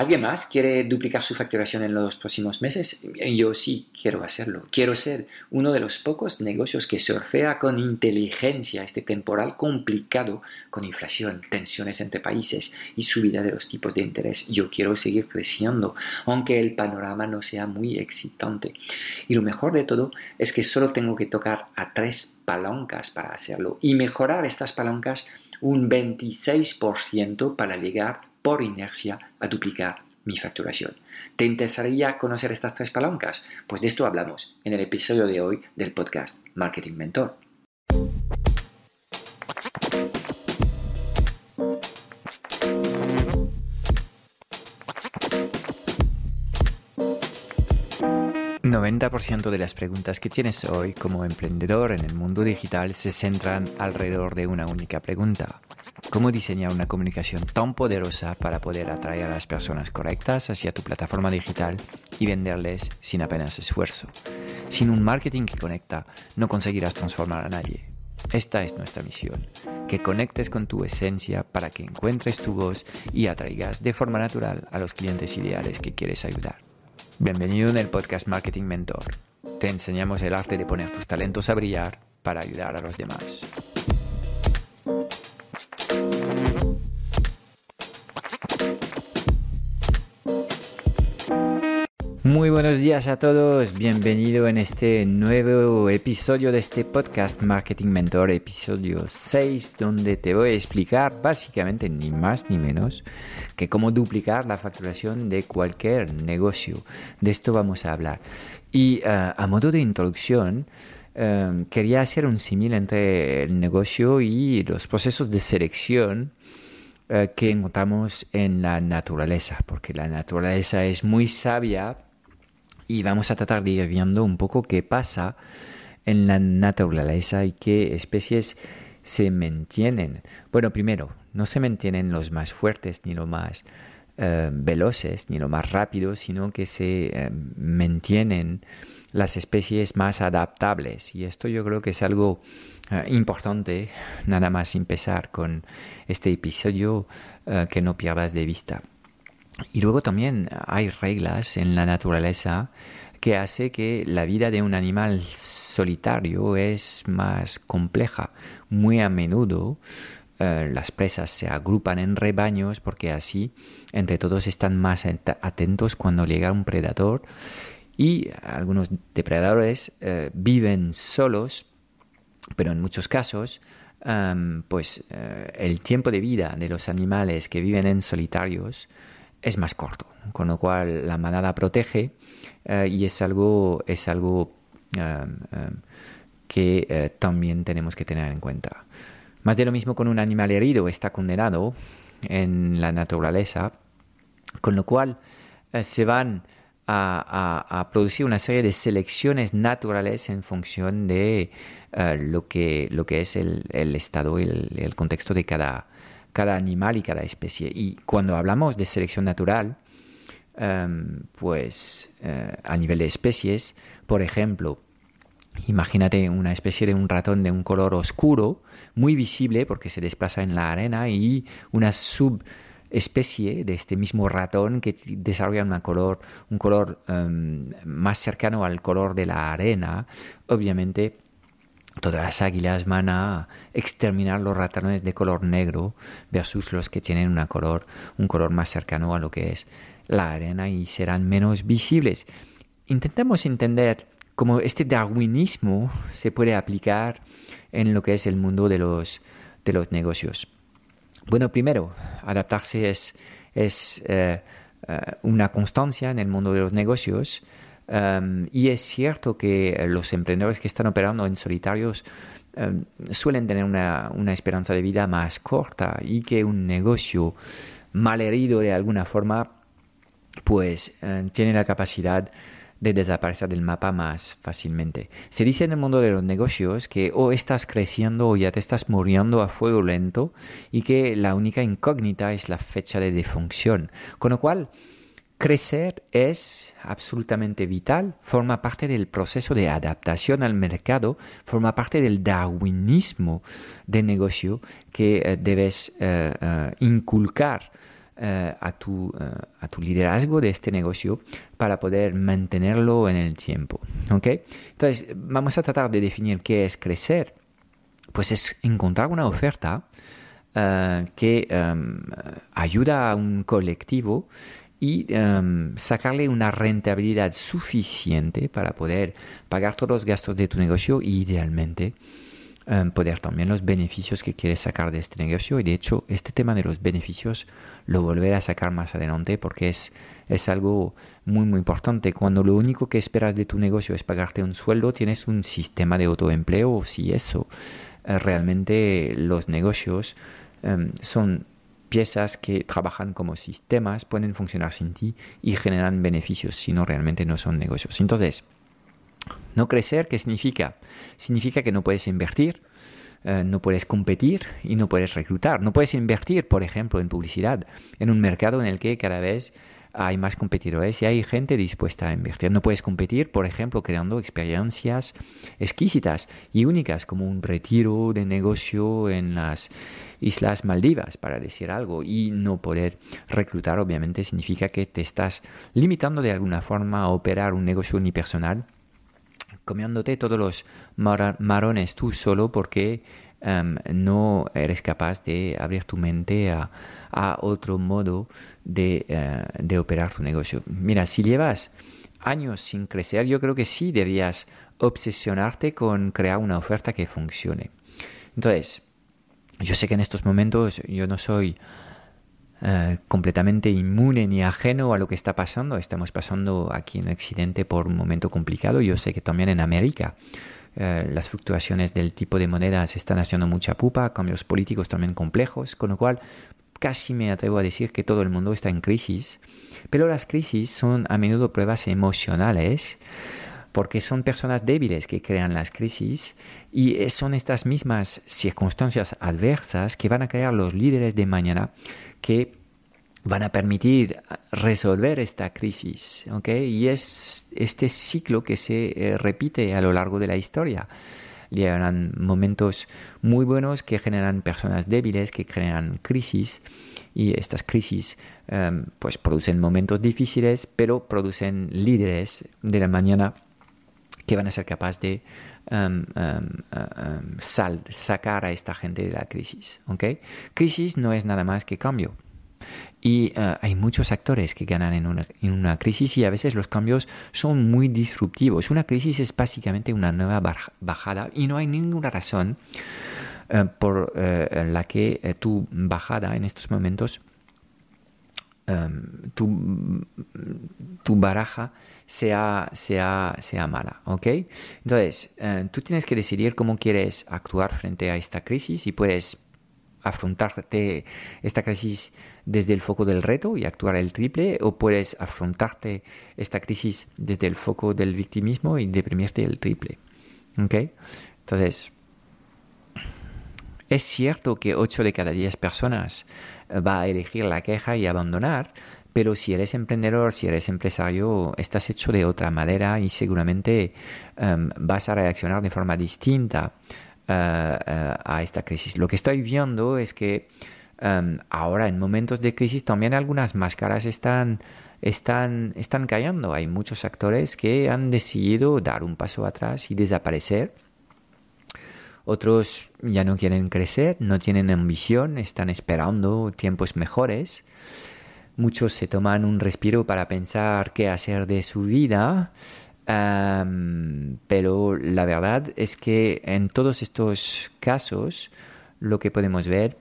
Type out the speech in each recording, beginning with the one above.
¿Alguien más quiere duplicar su facturación en los próximos meses? Yo sí quiero hacerlo. Quiero ser uno de los pocos negocios que surfea con inteligencia este temporal complicado con inflación, tensiones entre países y subida de los tipos de interés. Yo quiero seguir creciendo, aunque el panorama no sea muy excitante. Y lo mejor de todo es que solo tengo que tocar a tres palancas para hacerlo y mejorar estas palancas un 26% para llegar por inercia a duplicar mi facturación. ¿Te interesaría conocer estas tres palancas? Pues de esto hablamos en el episodio de hoy del podcast Marketing Mentor. 90% de las preguntas que tienes hoy como emprendedor en el mundo digital se centran alrededor de una única pregunta. ¿Cómo diseñar una comunicación tan poderosa para poder atraer a las personas correctas hacia tu plataforma digital y venderles sin apenas esfuerzo? Sin un marketing que conecta, no conseguirás transformar a nadie. Esta es nuestra misión, que conectes con tu esencia para que encuentres tu voz y atraigas de forma natural a los clientes ideales que quieres ayudar. Bienvenido en el podcast Marketing Mentor. Te enseñamos el arte de poner tus talentos a brillar para ayudar a los demás. Muy buenos días a todos, bienvenido en este nuevo episodio de este podcast Marketing Mentor, episodio 6, donde te voy a explicar básicamente ni más ni menos que cómo duplicar la facturación de cualquier negocio. De esto vamos a hablar. Y eh, a modo de introducción, eh, quería hacer un símil entre el negocio y los procesos de selección eh, que encontramos en la naturaleza, porque la naturaleza es muy sabia y vamos a tratar de ir viendo un poco qué pasa en la naturaleza y qué especies se mantienen. Bueno, primero, no se mantienen los más fuertes ni los más eh, veloces ni los más rápidos, sino que se eh, mantienen las especies más adaptables. Y esto yo creo que es algo eh, importante, nada más empezar con este episodio que no pierdas de vista. Y luego también hay reglas en la naturaleza que hace que la vida de un animal solitario es más compleja. Muy a menudo eh, las presas se agrupan en rebaños porque así entre todos están más atentos cuando llega un predador y algunos depredadores eh, viven solos, pero en muchos casos pues eh, el tiempo de vida de los animales que viven en solitarios es más corto, con lo cual la manada protege eh, y es algo, es algo um, um, que eh, también tenemos que tener en cuenta. Más de lo mismo con un animal herido está condenado en la naturaleza, con lo cual eh, se van a, producir una serie de selecciones naturales en función de lo, que, lo que es el, estado y el contexto de cada, cada animal y cada especie. Y cuando hablamos de selección natural, em, pues eh, a nivel de especies, por ejemplo, imagínate una especie de un ratón de un color oscuro, muy visible porque se desplaza en la arena, y una subespecie de este mismo ratón que desarrolla color, un color em, más cercano al color de la arena, obviamente Todas las águilas van a exterminar los ratones de color negro versus los que tienen color, un color más cercano a lo que es la arena y serán menos visibles. Intentamos entender cómo este darwinismo se puede aplicar en lo que es el mundo de los, de los negocios. Bueno, primero, adaptarse es, es eh, eh, una constancia en el mundo de los negocios y es cierto que los emprendedores que están operando en solitarios suelen tener una, esperanza de vida más corta y que un negocio mal herido de alguna forma pues tiene la capacidad de desaparecer del mapa más fácilmente. Se dice en el mundo de los negocios que o estás creciendo o ya te estás muriendo a fuego lento y que la única incógnita es la fecha de defunción. Con lo cual, Crecer es absolutamente vital, forma parte del proceso de adaptación al mercado, forma parte del darwinismo de negocio que eh, debes eh, eh, inculcar a, tu, a tu liderazgo de este negocio para poder mantenerlo en el tiempo. ¿okay? Entonces, vamos a tratar de definir qué es crecer. Pues es encontrar una oferta que em, ayuda a un colectivo y em, sacarle una rentabilidad suficiente para poder pagar todos los gastos de tu negocio y idealmente poder también los beneficios que quieres sacar de este negocio. Y de hecho este tema de los beneficios lo volveré a sacar más adelante porque es, es algo muy muy importante. Cuando lo único que esperas de tu negocio es pagarte un sueldo tienes un sistema de autoempleo. Si eso eh, realmente los negocios em, son piezas que trabajan como sistemas, pueden funcionar sin ti y generan beneficios, si no realmente no son negocios. Entonces, no crecer, ¿qué significa? Significa que no puedes invertir, eh, no puedes competir y no puedes reclutar. No puedes invertir, por ejemplo, en publicidad, en un mercado en el que cada vez hay más competidores y hay gente dispuesta a invertir. No puedes competir, por ejemplo, creando experiencias exquisitas y únicas, como un retiro de negocio en las Islas Maldivas, para decir algo, y no poder reclutar, obviamente, significa que te estás limitando de alguna forma a operar un negocio unipersonal, comiéndote todos los marones tú solo porque em, no eres capaz de abrir tu mente a a otro modo de, eh, de operar tu negocio. Mira, si llevas años sin crecer, yo creo que sí debías obsesionarte con crear una oferta que funcione. Entonces, yo sé que en estos momentos yo no soy eh, completamente inmune ni ajeno a lo que está pasando. Estamos pasando aquí en Occidente por un momento complicado. Yo sé que también en América eh, las fluctuaciones del tipo de moneda están haciendo mucha pupa, cambios políticos también complejos, con lo cual casi me atrevo a decir que todo el mundo está en crisis, pero las crisis son a menudo pruebas emocionales porque son personas débiles que crean las crisis y son estas mismas circunstancias adversas que van a crear los líderes de mañana que van a permitir resolver esta crisis. Y es este ciclo que se eh, repite a lo largo de la historia llegarán momentos muy buenos que generan personas débiles, que crean crisis y estas crisis em, pues producen momentos difíciles, pero producen líderes de la mañana que van a ser capaces de em, em, sacar a esta gente de la crisis. ¿okay? Crisis no es nada más que cambio. Y eh, hay muchos actores que ganan en una, en una, crisis y a veces los cambios son muy disruptivos. Una crisis es básicamente una nueva bajada y no hay ninguna razón eh, por eh, la que tu bajada en estos momentos, em, tu, tu, baraja sea, sea, sea mala. ¿ok? Entonces, tú tienes que decidir cómo quieres actuar frente a esta crisis y puedes afrontarte esta crisis desde el foco del reto y actuar el triple o puedes afrontarte esta crisis desde el foco del victimismo y deprimirte el triple. ¿Okay? Entonces, es cierto que 8 de cada 10 personas eh, va a elegir la queja y abandonar, pero si eres emprendedor, si eres empresario, estás hecho de otra manera y seguramente em, vas a reaccionar de forma distinta eh, eh, a esta crisis. Lo que estoy viendo es que em, ahora en momentos de crisis también algunas máscaras están, están, están cayendo. Hay muchos actores que han decidido dar un paso atrás y desaparecer. Otros ya no quieren crecer, no tienen ambición, están esperando tiempos mejores. Muchos se toman un respiro para pensar qué hacer de su vida pero la verdad es que en todos estos casos lo que podemos ver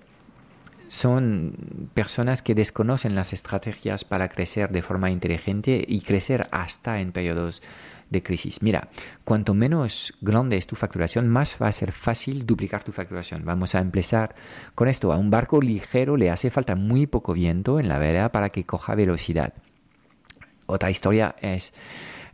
son personas que desconocen las estrategias para crecer de forma inteligente y crecer hasta en periodos de crisis. Mira, cuanto menos grande es tu facturación, más va a ser fácil duplicar tu facturación. Vamos a empezar con esto. A un barco ligero le hace falta muy poco viento en la vela para que coja velocidad. Otra historia es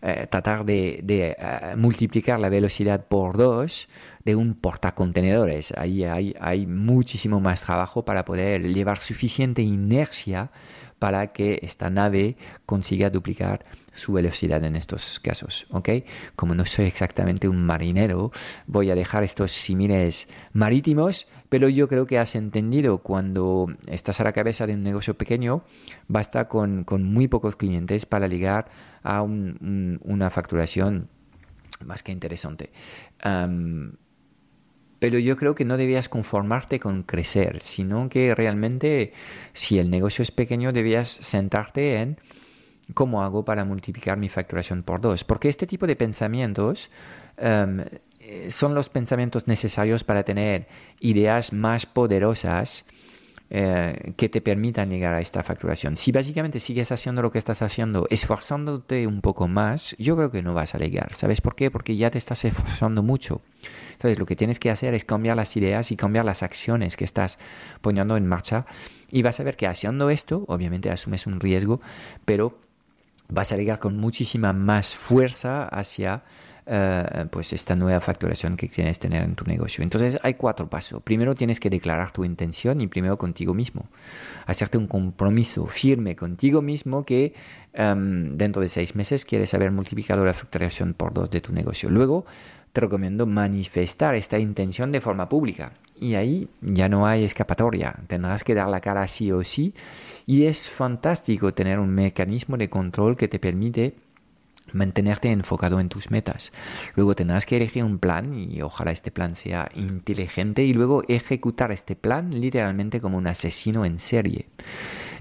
eh, tratar de, eh, multiplicar la velocidad por dos de un portacontenedores. Ahí hay, muchísimo más trabajo para poder llevar suficiente inercia para que esta nave consiga duplicar su velocidad en estos casos, ¿ok? Como no soy exactamente un marinero, voy a dejar estos símiles marítimos, pero yo creo que has entendido cuando estás a la cabeza de un negocio pequeño, basta con, con muy pocos clientes para llegar a una facturación más que interesante. pero yo creo que no debías conformarte con crecer, sino que realmente si el negocio es pequeño debías sentarte en cómo hago para multiplicar mi facturación por dos. Porque este tipo de pensamientos son los pensamientos necesarios para tener ideas más poderosas eh, que te permitan llegar a esta facturación. Si básicamente sigues haciendo lo que estás haciendo, esforzándote un poco más, yo creo que no vas a llegar. ¿Sabes por qué? Porque ya te estás esforzando mucho. Entonces lo que tienes que hacer es cambiar las ideas y cambiar las acciones que estás poniendo en marcha y vas a ver que haciendo esto, obviamente asumes un riesgo, pero vas a llegar con muchísima más fuerza hacia eh, pues esta nueva facturación que que tener en tu negocio. Entonces hay cuatro pasos. Primero tienes que declarar tu intención y primero contigo mismo. Hacerte un compromiso firme contigo mismo que em, dentro de seis meses quieres haber multiplicado la facturación por dos de tu negocio. Luego te recomiendo manifestar esta intención de forma pública. Y ahí ya no hay escapatoria. Tendrás que dar la cara sí o sí. Y es fantástico tener un mecanismo de control que te permite mantenerte enfocado en tus metas. Luego tendrás que elegir un plan y ojalá este plan sea inteligente y luego ejecutar este plan literalmente como un asesino en serie.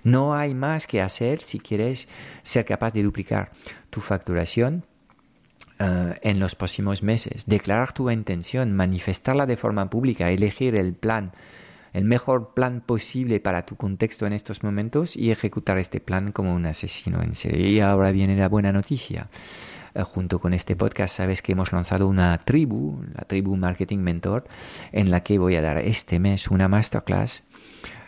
No hay más que hacer si quieres ser capaz de duplicar tu facturación eh, en los próximos meses. Declarar tu intención, manifestarla de forma pública, elegir el plan el mejor plan posible para tu contexto en estos momentos y ejecutar este plan como un asesino en serie. Y ahora viene la buena noticia. Eh, junto con este podcast sabes que hemos lanzado una tribu, la tribu Marketing Mentor, en la que voy a dar este mes una masterclass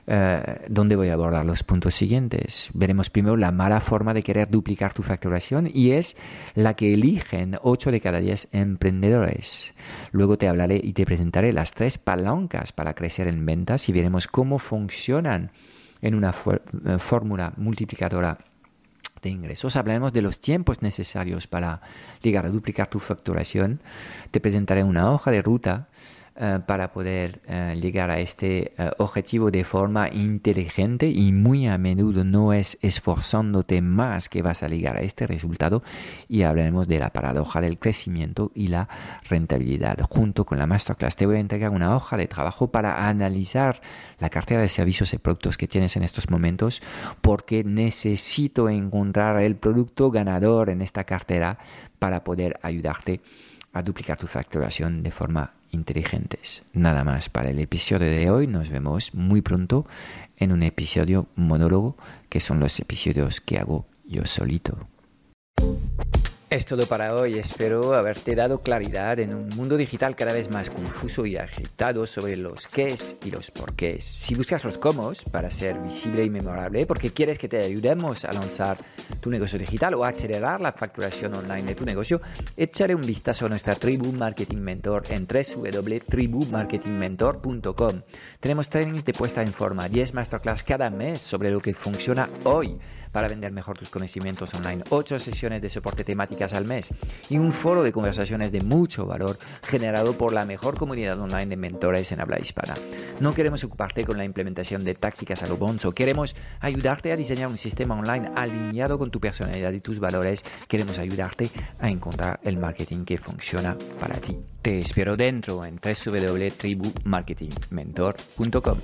eh, donde voy a abordar los puntos siguientes. Veremos primero la mala forma de querer duplicar tu facturación y es la que eligen 8 de cada 10 emprendedores. Luego te hablaré y te presentaré las tres palancas para crecer en ventas y veremos cómo funcionan en una eh, fórmula multiplicadora de ingresos. Hablaremos de los tiempos necesarios para llegar a duplicar tu facturación. Te presentaré una hoja de ruta eh, para poder eh, llegar a este eh, objetivo de forma inteligente y muy a menudo no es esforzándote más que vas a llegar a este resultado y hablaremos de la paradoja del crecimiento y la rentabilidad. Junto con la masterclass te voy a entregar una hoja de trabajo para analizar la cartera de servicios y productos que tienes en estos momentos porque necesito encontrar el producto ganador en esta cartera para poder ayudarte a duplicar tu facturación de forma inteligente. Nada más para el episodio de hoy. Nos vemos muy pronto en un episodio monólogo, que son los episodios que hago yo solito. Es todo para hoy. Espero haberte dado claridad en un mundo digital cada vez más confuso y agitado sobre los qués y los porqués. Si buscas los cómo para ser visible y memorable, porque quieres que te ayudemos a lanzar tu negocio digital o a acelerar la facturación online de tu negocio, échale un vistazo a nuestra tribu Marketing Mentor en www.tribumarketingmentor.com. Tenemos trainings de puesta en forma, 10 masterclass cada mes sobre lo que funciona hoy para vender mejor tus conocimientos online, 8 sesiones de soporte temáticas al mes y un foro de conversaciones de mucho valor generado por la mejor comunidad online de mentores en habla hispana. No queremos ocuparte con la implementación de tácticas a lo bonzo, queremos ayudarte a diseñar un sistema online alineado con tu personalidad y tus valores, queremos ayudarte a encontrar el marketing que funciona para ti. Te espero dentro en www.tribumarketingmentor.com.